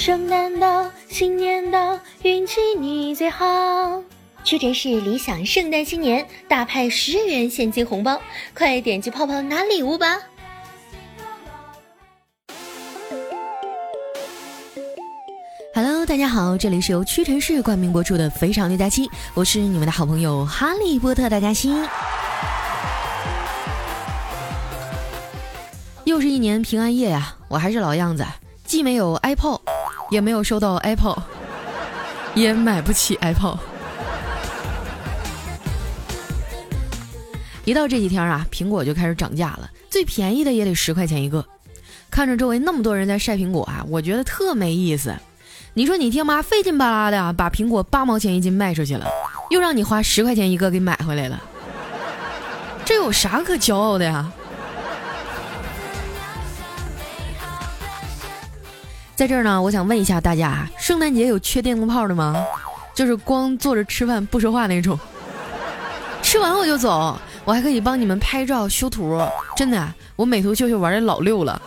圣诞到，新年到，运气你最好。屈臣氏理想圣诞新年大派十元现金红包，快点击泡泡拿礼物吧！Hello，大家好，这里是由屈臣氏冠名播出的《非常六加七》，我是你们的好朋友哈利波特大家期。又是一年平安夜呀，我还是老样子。既没有 iPod，也没有收到 Apple，也买不起 Apple。一到这几天啊，苹果就开始涨价了，最便宜的也得十块钱一个。看着周围那么多人在晒苹果啊，我觉得特没意思。你说你爹妈费劲巴拉的把苹果八毛钱一斤卖出去了，又让你花十块钱一个给买回来了，这有啥可骄傲的呀？在这儿呢，我想问一下大家，圣诞节有缺电灯泡的吗？就是光坐着吃饭不说话那种，吃完我就走，我还可以帮你们拍照修图，真的，我美图秀秀玩的老溜了。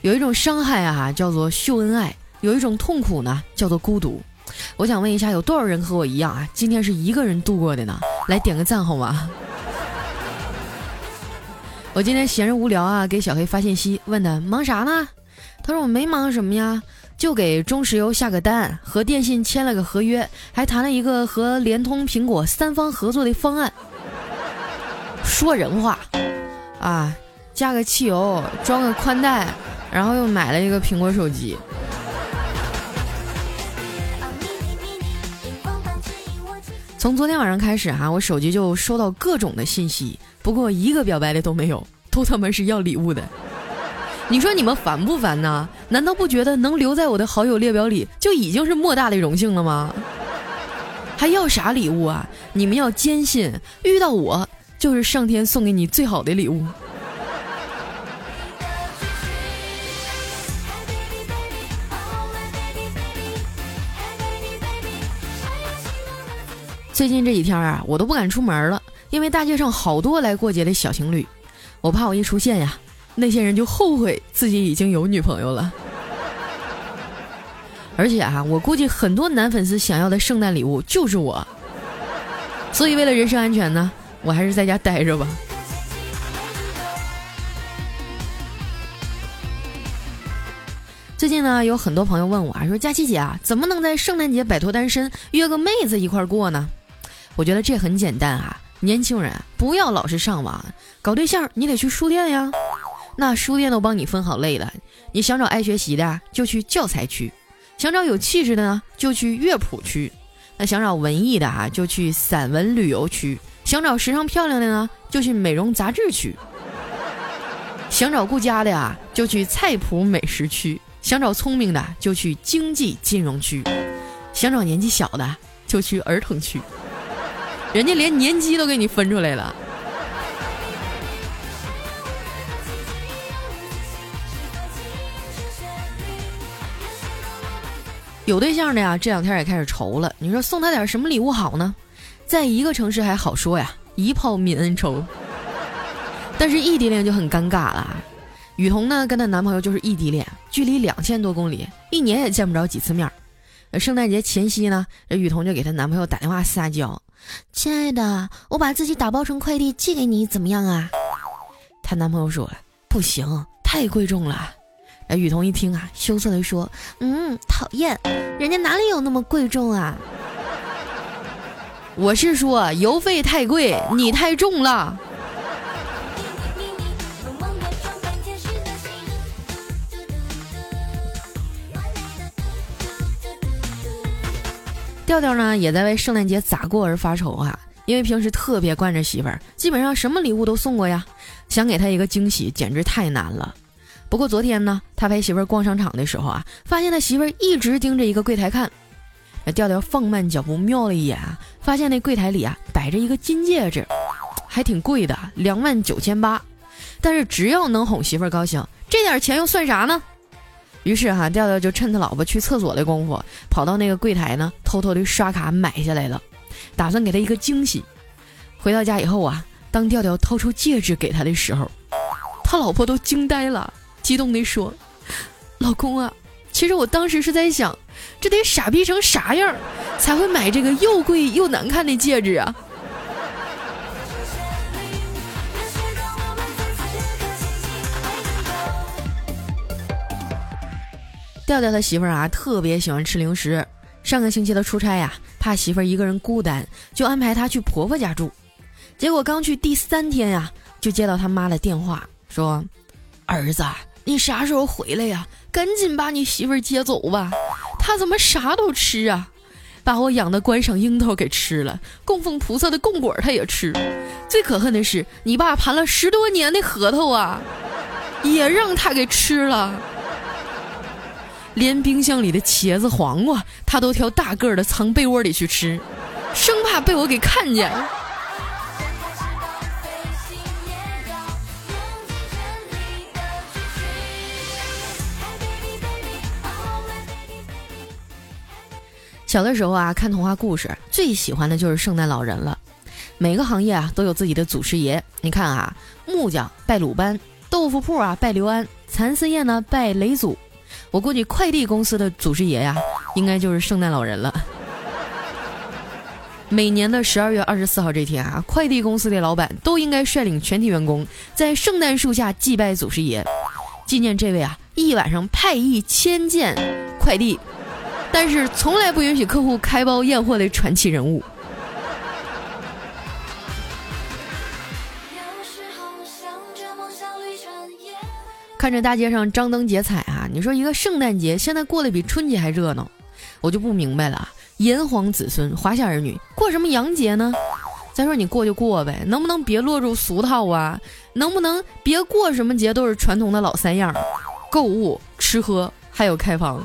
有一种伤害啊，叫做秀恩爱；有一种痛苦呢，叫做孤独。我想问一下，有多少人和我一样啊？今天是一个人度过的呢？来点个赞好吗？我今天闲着无聊啊，给小黑发信息，问他忙啥呢？他说我没忙什么呀，就给中石油下个单，和电信签了个合约，还谈了一个和联通、苹果三方合作的方案。说人话，啊，加个汽油，装个宽带，然后又买了一个苹果手机。从昨天晚上开始哈，我手机就收到各种的信息。不过一个表白的都没有，都他妈是要礼物的。你说你们烦不烦呢？难道不觉得能留在我的好友列表里就已经是莫大的荣幸了吗？还要啥礼物啊？你们要坚信，遇到我就是上天送给你最好的礼物。最近这几天啊，我都不敢出门了。因为大街上好多来过节的小情侣，我怕我一出现呀，那些人就后悔自己已经有女朋友了。而且啊，我估计很多男粉丝想要的圣诞礼物就是我，所以为了人身安全呢，我还是在家待着吧。最近呢，有很多朋友问我啊，说佳琪姐啊，怎么能在圣诞节摆脱单身，约个妹子一块过呢？我觉得这很简单啊。年轻人不要老是上网搞对象，你得去书店呀。那书店都帮你分好类了，你想找爱学习的就去教材区，想找有气质的呢就去乐谱区，那想找文艺的啊就去散文旅游区，想找时尚漂亮的呢就去美容杂志区，想找顾家的呀就去菜谱美食区，想找聪明的就去经济金融区，想找年纪小的就去儿童区。人家连年级都给你分出来了。有对象的呀，这两天也开始愁了。你说送他点什么礼物好呢？在一个城市还好说呀，一炮泯恩仇。但是异地恋就很尴尬了。雨桐呢，跟她男朋友就是异地恋，距离两千多公里，一年也见不着几次面。圣诞节前夕呢，这雨桐就给她男朋友打电话撒娇。亲爱的，我把自己打包成快递寄给你，怎么样啊？她男朋友说：“不行，太贵重了。”哎，雨桐一听啊，羞涩地说：“嗯，讨厌，人家哪里有那么贵重啊？我是说邮费太贵，你太重了。”调调呢，也在为圣诞节咋过而发愁啊！因为平时特别惯着媳妇儿，基本上什么礼物都送过呀，想给她一个惊喜，简直太难了。不过昨天呢，他陪媳妇儿逛商场的时候啊，发现他媳妇儿一直盯着一个柜台看。调调放慢脚步瞄了一眼啊，发现那柜台里啊摆着一个金戒指，还挺贵的，两万九千八。但是只要能哄媳妇儿高兴，这点钱又算啥呢？于是哈，调调就趁他老婆去厕所的功夫，跑到那个柜台呢，偷偷的刷卡买下来了，打算给他一个惊喜。回到家以后啊，当调调掏出戒指给他的时候，他老婆都惊呆了，激动地说：“老公啊，其实我当时是在想，这得傻逼成啥样，才会买这个又贵又难看的戒指啊？”调调他媳妇儿啊，特别喜欢吃零食。上个星期他出差呀，怕媳妇儿一个人孤单，就安排她去婆婆家住。结果刚去第三天呀，就接到他妈的电话，说：“儿子，你啥时候回来呀？赶紧把你媳妇儿接走吧，她怎么啥都吃啊？把我养的观赏樱桃给吃了，供奉菩萨的供果她也吃。最可恨的是，你爸盘了十多年的核桃啊，也让他给吃了。”连冰箱里的茄子、黄瓜，他都挑大个的藏被窝里去吃，生怕被我给看见。小的时候啊，看童话故事，最喜欢的就是圣诞老人了。每个行业啊，都有自己的祖师爷。你看啊，木匠拜鲁班，豆腐铺啊拜刘安，蚕丝业呢拜雷祖。我估计快递公司的祖师爷呀，应该就是圣诞老人了。每年的十二月二十四号这天啊，快递公司的老板都应该率领全体员工在圣诞树下祭拜祖师爷，纪念这位啊一晚上派一千件快递，但是从来不允许客户开包验货的传奇人物。看着大街上张灯结彩啊，你说一个圣诞节现在过得比春节还热闹，我就不明白了。炎黄子孙、华夏儿女过什么洋节呢？再说你过就过呗，能不能别落入俗套啊？能不能别过什么节都是传统的老三样：购物、吃喝，还有开房。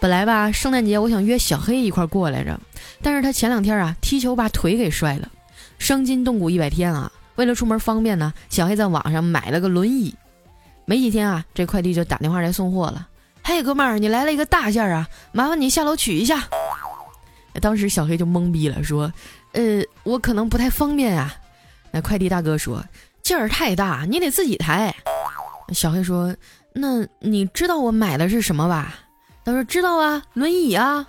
本来吧，圣诞节我想约小黑一块过来着。但是他前两天啊踢球把腿给摔了，伤筋动骨一百天啊。为了出门方便呢，小黑在网上买了个轮椅。没几天啊，这快递就打电话来送货了。嘿，哥们儿，你来了一个大件儿啊，麻烦你下楼取一下。当时小黑就懵逼了，说：“呃，我可能不太方便啊。”那快递大哥说：“劲儿太大，你得自己抬。”小黑说：“那你知道我买的是什么吧？”他说：“知道啊，轮椅啊。”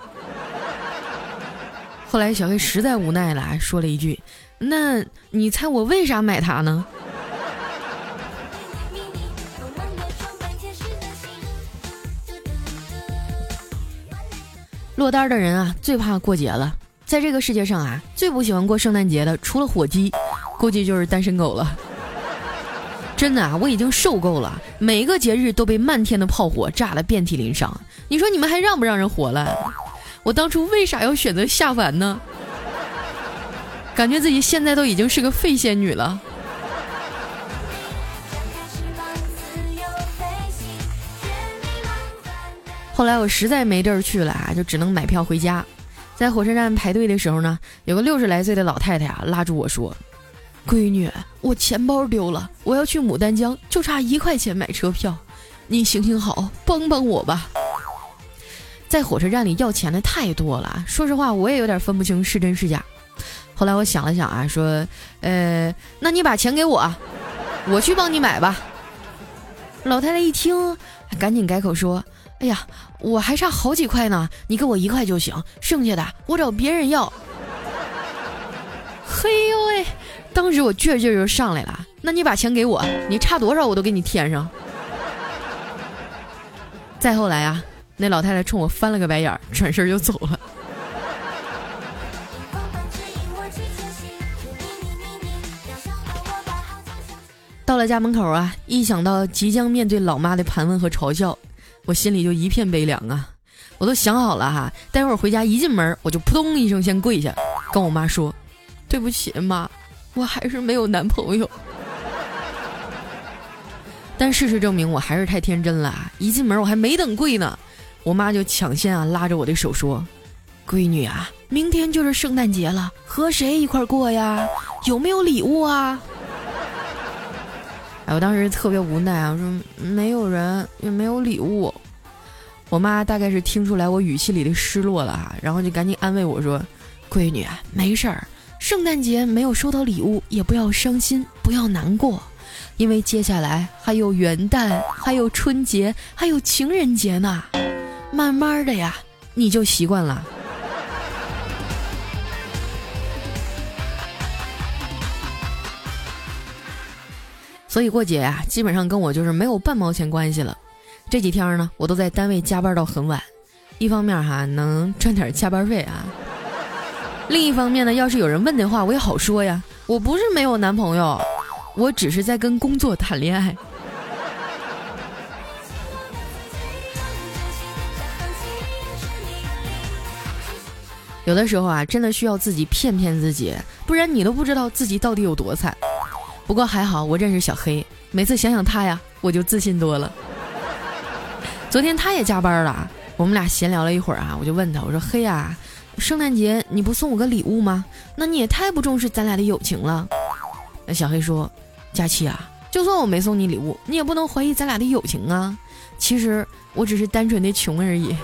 后来小黑实在无奈了，说了一句：“那你猜我为啥买它呢？”落单的人啊，最怕过节了。在这个世界上啊，最不喜欢过圣诞节的，除了火鸡，估计就是单身狗了。真的啊，我已经受够了，每一个节日都被漫天的炮火炸得遍体鳞伤。你说你们还让不让人活了？我当初为啥要选择下凡呢？感觉自己现在都已经是个废仙女了。后来我实在没地儿去了啊，就只能买票回家。在火车站排队的时候呢，有个六十来岁的老太太啊拉住我说：“闺女，我钱包丢了，我要去牡丹江，就差一块钱买车票，你行行好，帮帮我吧。”在火车站里要钱的太多了，说实话我也有点分不清是真是假。后来我想了想啊，说，呃，那你把钱给我，我去帮你买吧。老太太一听，赶紧改口说，哎呀，我还差好几块呢，你给我一块就行，剩下的我找别人要。嘿呦喂，当时我倔劲就上来了，那你把钱给我，你差多少我都给你添上。再后来啊。那老太太冲我翻了个白眼儿，转身就走了。到了家门口啊，一想到即将面对老妈的盘问和嘲笑，我心里就一片悲凉啊！我都想好了哈，待会儿回家一进门，我就扑通一声先跪下，跟我妈说：“对不起，妈，我还是没有男朋友。”但事实证明，我还是太天真了，一进门我还没等跪呢。我妈就抢先啊拉着我的手说：“闺女啊，明天就是圣诞节了，和谁一块过呀？有没有礼物啊？”哎，我当时特别无奈啊，我说没有人，也没有礼物。我妈大概是听出来我语气里的失落了哈，然后就赶紧安慰我说：“闺女，没事儿，圣诞节没有收到礼物也不要伤心，不要难过，因为接下来还有元旦，还有春节，还有情人节呢，慢慢的呀，你就习惯了。”所以过节呀，基本上跟我就是没有半毛钱关系了。这几天呢，我都在单位加班到很晚，一方面哈能赚点加班费啊，另一方面呢，要是有人问的话，我也好说呀。我不是没有男朋友，我只是在跟工作谈恋爱。有的时候啊，真的需要自己骗骗自己，不然你都不知道自己到底有多惨。不过还好，我认识小黑，每次想想他呀，我就自信多了。昨天他也加班了，我们俩闲聊了一会儿啊，我就问他，我说：“黑呀，圣诞节你不送我个礼物吗？那你也太不重视咱俩的友情了。”那小黑说：“佳琪啊，就算我没送你礼物，你也不能怀疑咱俩的友情啊。其实我只是单纯的穷而已。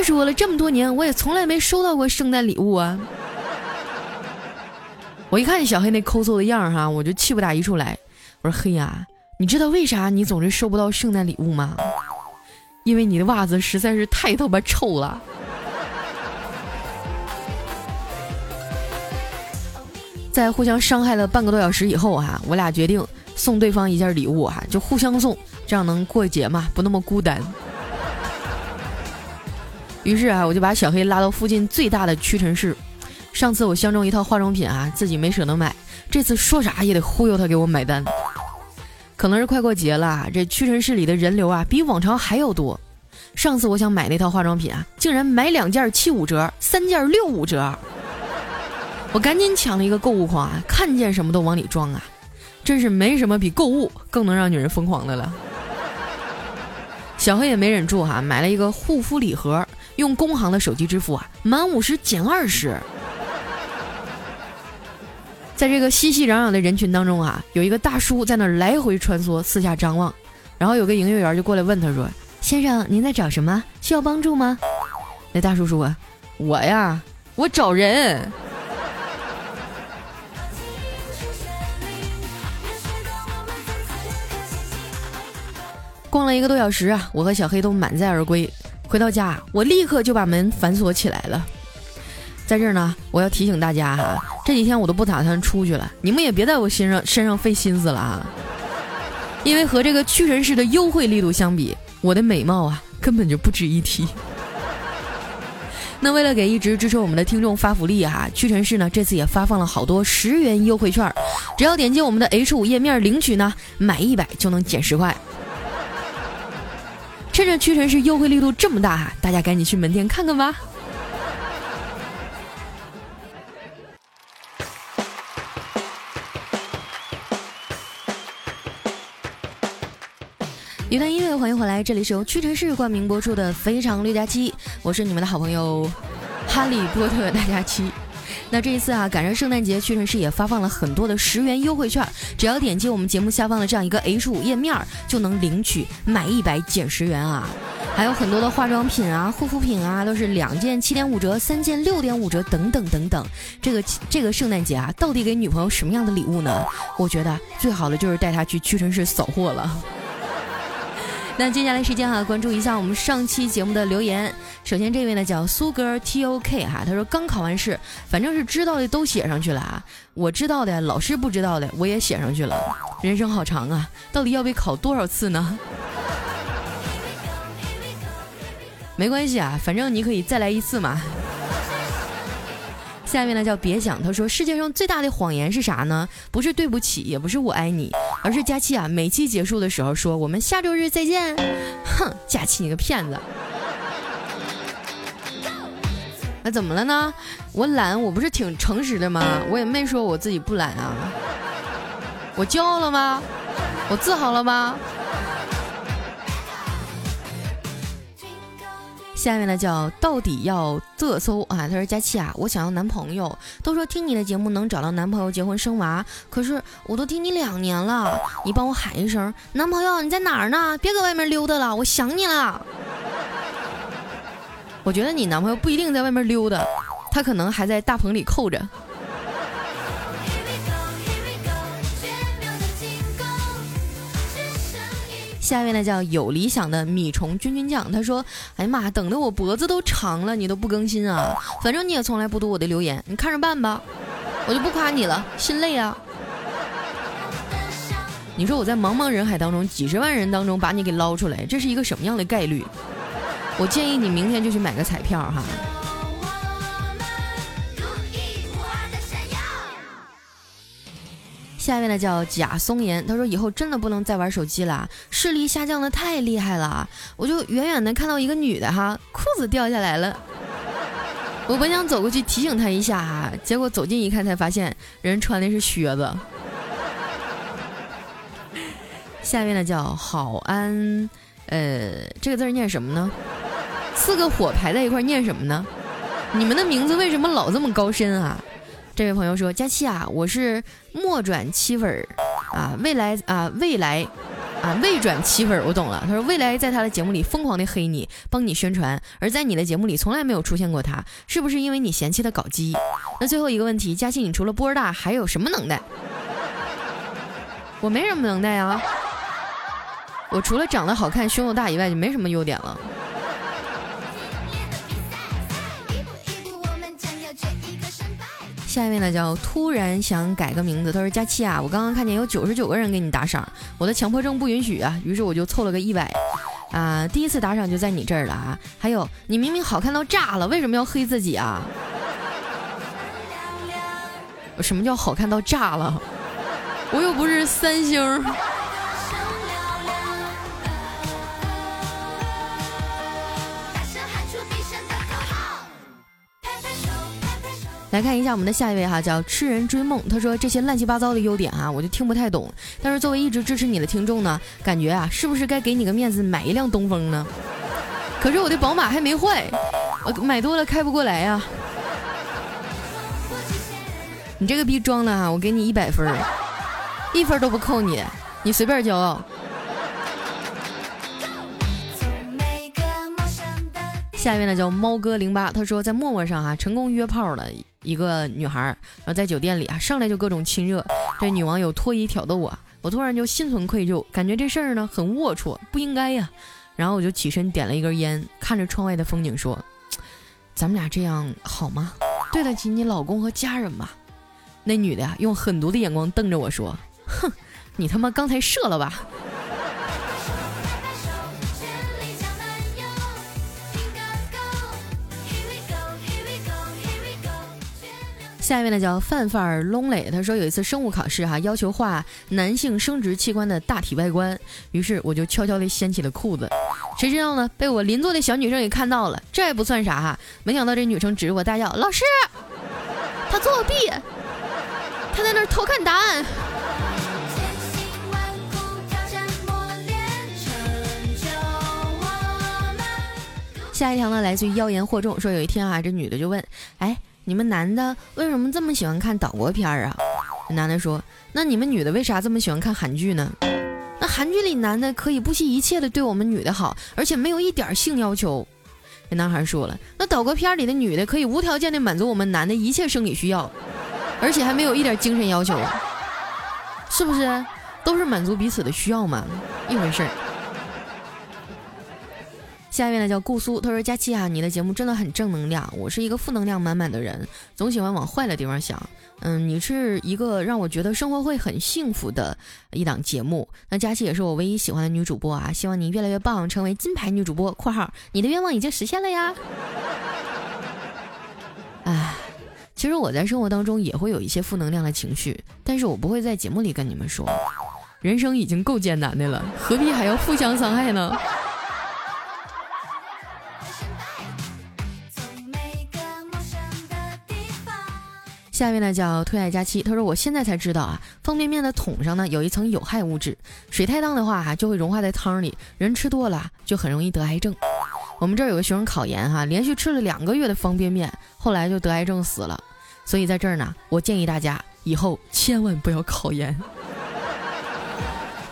再说了，这么多年我也从来没收到过圣诞礼物啊。”我一看小黑那抠搜的样儿哈，我就气不打一处来。我说：“黑呀，你知道为啥你总是收不到圣诞礼物吗？因为你的袜子实在是太他妈臭了。”在互相伤害了半个多小时以后哈，我俩决定送对方一件礼物哈，就互相送，这样能过节嘛，不那么孤单。于是啊，我就把小黑拉到附近最大的屈臣氏。上次我相中一套化妆品啊，自己没舍得买，这次说啥也得忽悠他给我买单。可能是快过节了，这屈臣氏里的人流啊比往常还要多。上次我想买那套化妆品啊，竟然买两件七五折，三件六五折。我赶紧抢了一个购物狂啊，看见什么都往里装啊，真是没什么比购物更能让女人疯狂的了。小黑也没忍住哈，买了一个护肤礼盒，用工行的手机支付啊，满五十减二十。在这个熙熙攘攘的人群当中啊，有一个大叔在那来回穿梭，四下张望，然后有个营业员就过来问他说：“先生，您在找什么？需要帮助吗？”那大叔说：“我呀，我找人。” 逛了一个多小时啊，我和小黑都满载而归。回到家，我立刻就把门反锁起来了。在这儿呢，我要提醒大家哈，这几天我都不打算出去了，你们也别在我身上身上费心思了啊，因为和这个屈臣氏的优惠力度相比，我的美貌啊根本就不值一提。那为了给一直支持我们的听众发福利哈，屈臣氏呢这次也发放了好多十元优惠券，只要点击我们的 H 五页面领取呢，买一百就能减十块。趁着屈臣氏优惠力度这么大哈，大家赶紧去门店看看吧。一段音乐，欢迎回来，这里是由屈臣氏冠名播出的《非常六加七》，我是你们的好朋友哈利波特大家七。那这一次啊，赶上圣诞节，屈臣氏也发放了很多的十元优惠券，只要点击我们节目下方的这样一个 H 五页面，就能领取买一百减十元啊！还有很多的化妆品啊、护肤品啊，都是两件七点五折，三件六点五折，等等等等。这个这个圣诞节啊，到底给女朋友什么样的礼物呢？我觉得最好的就是带她去屈臣氏扫货了。那接下来时间哈，关注一下我们上期节目的留言。首先这位呢叫苏哥 T O K 哈，他说刚考完试，反正是知道的都写上去了啊。我知道的，老师不知道的，我也写上去了。人生好长啊，到底要被考多少次呢？没关系啊，反正你可以再来一次嘛。下面呢叫别想，他说世界上最大的谎言是啥呢？不是对不起，也不是我爱你，而是佳期啊，每期结束的时候说我们下周日再见。哼，佳期你个骗子！那怎么了呢？我懒，我不是挺诚实的吗？我也没说我自己不懒啊。我骄傲了吗？我自豪了吗？下面呢叫到底要这搜啊？他说佳琪啊，我想要男朋友，都说听你的节目能找到男朋友结婚生娃，可是我都听你两年了，你帮我喊一声，男朋友你在哪儿呢？别搁外面溜达了，我想你了。我觉得你男朋友不一定在外面溜达，他可能还在大棚里扣着。下面呢叫有理想的米虫君君酱，他说：“哎呀妈，等的我脖子都长了，你都不更新啊？反正你也从来不读我的留言，你看着办吧，我就不夸你了，心累啊。你说我在茫茫人海当中，几十万人当中把你给捞出来，这是一个什么样的概率？我建议你明天就去买个彩票哈。”下面呢叫贾松岩，他说以后真的不能再玩手机了，视力下降的太厉害了。我就远远的看到一个女的哈，裤子掉下来了。我本想走过去提醒她一下哈，结果走近一看才发现人穿的是靴子。下面呢叫好安，呃，这个字念什么呢？四个火排在一块念什么呢？你们的名字为什么老这么高深啊？这位朋友说：“佳期啊，我是末转七粉儿啊，未来啊，未来啊，未转七粉儿，我懂了。他说未来在他的节目里疯狂的黑你，帮你宣传，而在你的节目里从来没有出现过他，是不是因为你嫌弃他搞基？那最后一个问题，佳期，你除了波儿大还有什么能耐？我没什么能耐啊，我除了长得好看、胸又大以外，就没什么优点了。”下一位呢叫突然想改个名字，他说佳琪啊，我刚刚看见有九十九个人给你打赏，我的强迫症不允许啊，于是我就凑了个一百，啊，第一次打赏就在你这儿了啊，还有你明明好看到炸了，为什么要黑自己啊？什么叫好看到炸了？我又不是三星。来看一下我们的下一位哈，叫痴人追梦。他说这些乱七八糟的优点啊，我就听不太懂。但是作为一直支持你的听众呢，感觉啊，是不是该给你个面子买一辆东风呢？可是我的宝马还没坏，我买多了开不过来呀。你这个逼装的哈，我给你一百分，一分都不扣你，你随便骄傲。下一位呢叫猫哥零八，他说在陌陌上哈成功约炮了。一个女孩，然后在酒店里啊，上来就各种亲热，这女网友脱衣挑逗我，我突然就心存愧疚，感觉这事儿呢很龌龊，不应该呀。然后我就起身点了一根烟，看着窗外的风景说：“咱们俩这样好吗？对得起你老公和家人吗？”那女的呀，用狠毒的眼光瞪着我说：“哼，你他妈刚才射了吧？”下一位呢叫范范儿龙磊，他说有一次生物考试哈，要求画男性生殖器官的大体外观，于是我就悄悄地掀起了裤子，谁知道呢，被我邻座的小女生给看到了，这也不算啥哈，没想到这女生指着我大叫：“老师，他作弊，他在那儿偷看答案。”下一条呢，来自于妖言惑众，说有一天啊，这女的就问，哎。你们男的为什么这么喜欢看岛国片儿啊？男的说：“那你们女的为啥这么喜欢看韩剧呢？那韩剧里男的可以不惜一切的对我们女的好，而且没有一点性要求。”那男孩说了：“那岛国片里的女的可以无条件的满足我们男的一切生理需要，而且还没有一点精神要求，是不是？都是满足彼此的需要嘛，一回事儿。”下面呢叫顾苏，他说：“佳期啊，你的节目真的很正能量。我是一个负能量满满的人，总喜欢往坏的地方想。嗯，你是一个让我觉得生活会很幸福的一档节目。那佳期也是我唯一喜欢的女主播啊，希望你越来越棒，成为金牌女主播。（括号你的愿望已经实现了呀。）哎，其实我在生活当中也会有一些负能量的情绪，但是我不会在节目里跟你们说。人生已经够艰难的了，何必还要互相伤害呢？”下面呢叫退爱佳期，他说我现在才知道啊，方便面的桶上呢有一层有害物质，水太烫的话哈就会融化在汤里，人吃多了就很容易得癌症。我们这儿有个学生考研哈，连续吃了两个月的方便面，后来就得癌症死了。所以在这儿呢，我建议大家以后千万不要考研。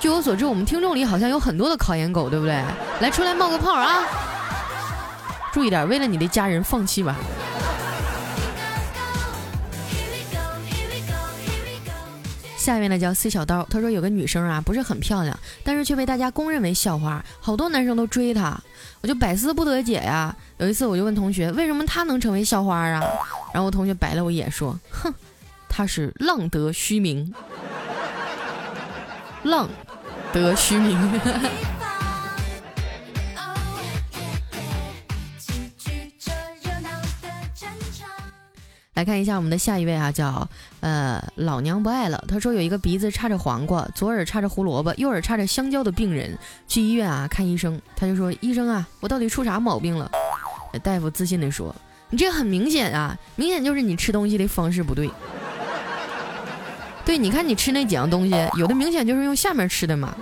据我所知，我们听众里好像有很多的考研狗，对不对？来，出来冒个泡啊！注意点，为了你的家人，放弃吧。下面呢叫 C 小刀，他说有个女生啊不是很漂亮，但是却被大家公认为校花，好多男生都追她，我就百思不得解呀。有一次我就问同学，为什么她能成为校花啊？然后我同学白了我一眼说，哼，她是浪得虚名，浪得虚名。来看一下我们的下一位啊，叫呃老娘不爱了。他说有一个鼻子插着黄瓜，左耳插着胡萝卜，右耳插着香蕉的病人去医院啊看医生，他就说医生啊，我到底出啥毛病了？大夫自信的说，你这很明显啊，明显就是你吃东西的方式不对。对，你看你吃那几样东西，有的明显就是用下面吃的嘛。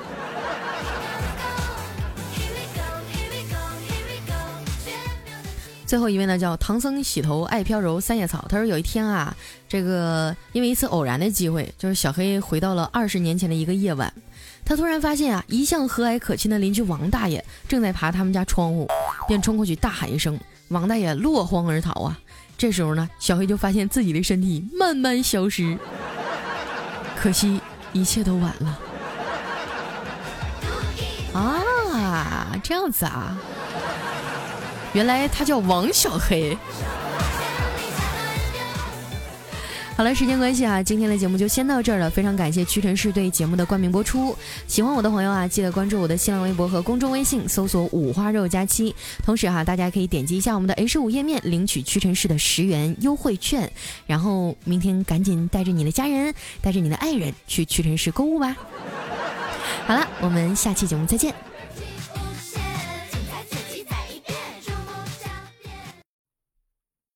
最后一位呢，叫唐僧洗头爱飘柔三叶草。他说有一天啊，这个因为一次偶然的机会，就是小黑回到了二十年前的一个夜晚，他突然发现啊，一向和蔼可亲的邻居王大爷正在爬他们家窗户，便冲过去大喊一声，王大爷落荒而逃啊。这时候呢，小黑就发现自己的身体慢慢消失，可惜一切都晚了。啊，这样子啊。原来他叫王小黑。好了，时间关系啊，今天的节目就先到这儿了。非常感谢屈臣氏对节目的冠名播出。喜欢我的朋友啊，记得关注我的新浪微博和公众微信，搜索“五花肉佳期”。同时哈，大家可以点击一下我们的 H 五页面，领取屈臣氏的十元优惠券。然后明天赶紧带着你的家人，带着你的爱人去屈臣氏购物吧。好了，我们下期节目再见。